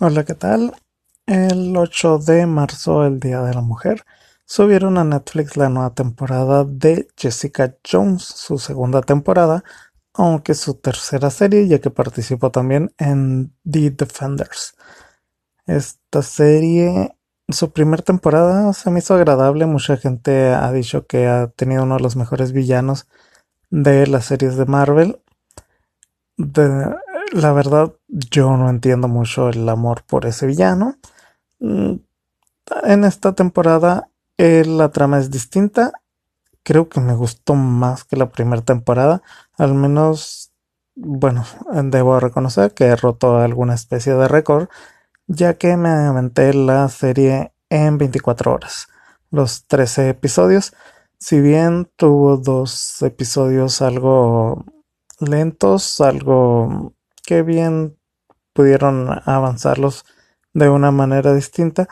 Hola, ¿qué tal? El 8 de marzo, el Día de la Mujer, subieron a Netflix la nueva temporada de Jessica Jones, su segunda temporada, aunque su tercera serie, ya que participó también en The Defenders. Esta serie, su primera temporada se me hizo agradable, mucha gente ha dicho que ha tenido uno de los mejores villanos de las series de Marvel. La verdad, yo no entiendo mucho el amor por ese villano. Mm, en esta temporada eh, la trama es distinta. Creo que me gustó más que la primera temporada. Al menos, bueno, debo reconocer que he roto alguna especie de récord, ya que me aventé la serie en 24 horas. Los 13 episodios. Si bien tuvo dos episodios algo lentos, algo que bien pudieron avanzarlos de una manera distinta.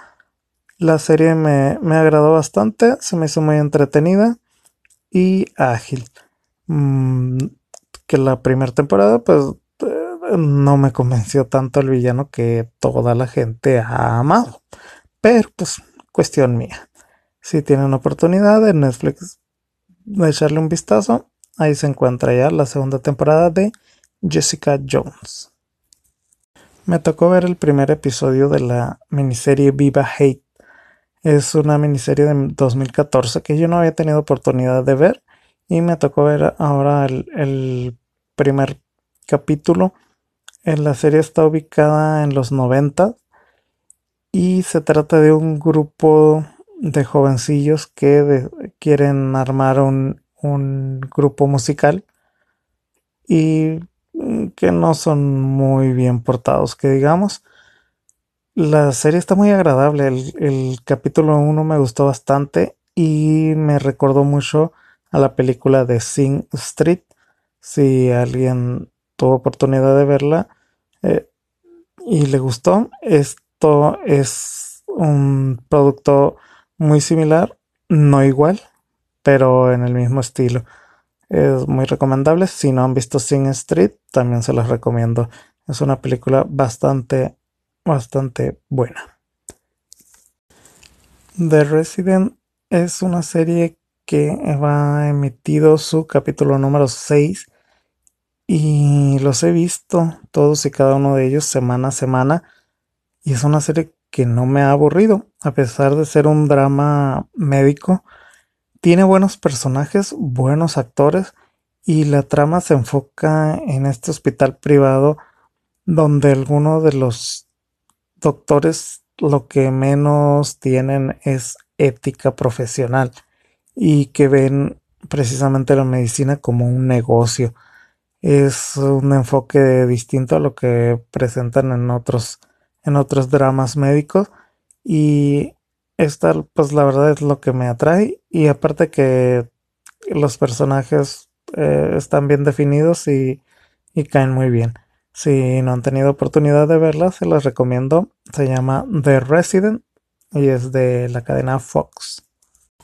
La serie me, agradó bastante, se me hizo muy entretenida y ágil. Mm, que la primera temporada, pues eh, no me convenció tanto el villano que toda la gente ha amado. Pero, pues, cuestión mía. Si tienen oportunidad en Netflix de echarle un vistazo, ahí se encuentra ya la segunda temporada de Jessica Jones. Me tocó ver el primer episodio de la miniserie Viva Hate. Es una miniserie de 2014 que yo no había tenido oportunidad de ver y me tocó ver ahora el, primer capítulo. La serie está ubicada en los 90 y se trata de un grupo de jovencillos que quieren armar un, un grupo musical y que no son muy bien portados, que digamos. La serie está muy agradable. El, capítulo 1 me gustó bastante y me recordó mucho a la película de Sing Street. Si alguien tuvo oportunidad de verla eh, y le gustó, esto es un producto muy similar, no igual, pero en el mismo estilo. Es muy recomendable. Si no han visto Sing Street, también se los recomiendo. Es una película bastante, bastante buena. The Resident es una serie que va emitido su capítulo número 6 y los he visto todos y cada uno de ellos semana a semana y es una serie que no me ha aburrido a pesar de ser un drama médico tiene buenos personajes, buenos actores y la trama se enfoca en este hospital privado donde algunos de los doctores lo que menos tienen es ética profesional y que ven precisamente la medicina como un negocio. Es un enfoque distinto a lo que presentan en otros en otros dramas médicos y esta, pues la verdad es lo que me atrae. Y aparte que los personajes eh, están bien definidos y, caen muy bien. Si no han tenido oportunidad de verla, se las recomiendo. Se llama The Resident y es de la cadena Fox.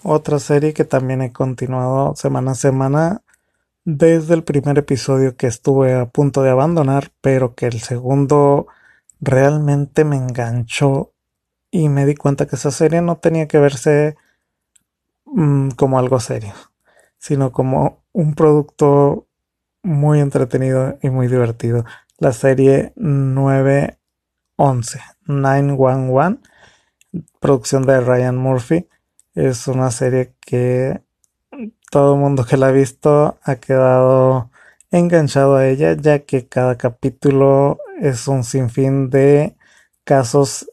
Otra serie que también he continuado semana a semana desde el primer episodio que estuve a punto de abandonar, pero que el segundo realmente me enganchó y me di cuenta que esa serie no tenía que verse mm, como algo serio, sino como un producto muy entretenido y muy divertido. La serie 911, 911, producción de Ryan Murphy, es una serie que todo el mundo que la ha visto ha quedado enganchado a ella, ya que cada capítulo es un sinfín de casos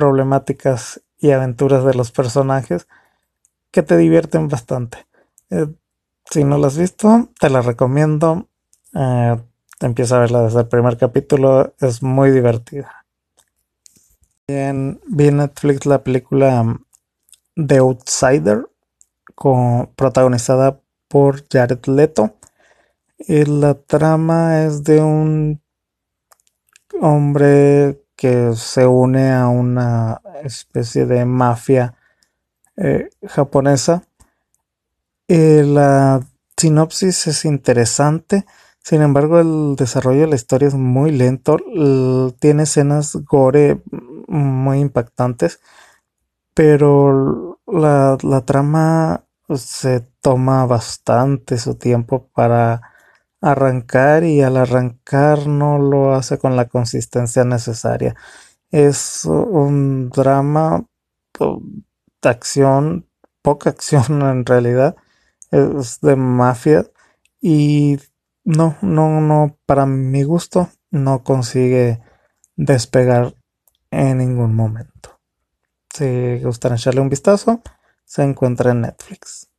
problemáticas y aventuras de los personajes que te divierten bastante. Eh, si no la has visto, te la recomiendo. Eh, empieza a verla desde el primer capítulo, es muy divertida. Vi en Netflix la película um, The Outsider, con, protagonizada por Jared Leto. Y la trama es de un hombre que se une a una especie de mafia eh, japonesa. la sinopsis es interesante, Sin embargo, el desarrollo de la historia es muy lento, tiene escenas gore muy impactantes, pero la trama se toma bastante su tiempo para arrancar y al arrancar no lo hace con la consistencia necesaria. Es un drama de acción, poca acción en realidad, es de mafia y no, no, no, para mi gusto no consigue despegar en ningún momento. Si gustan echarle un vistazo, se encuentra en Netflix.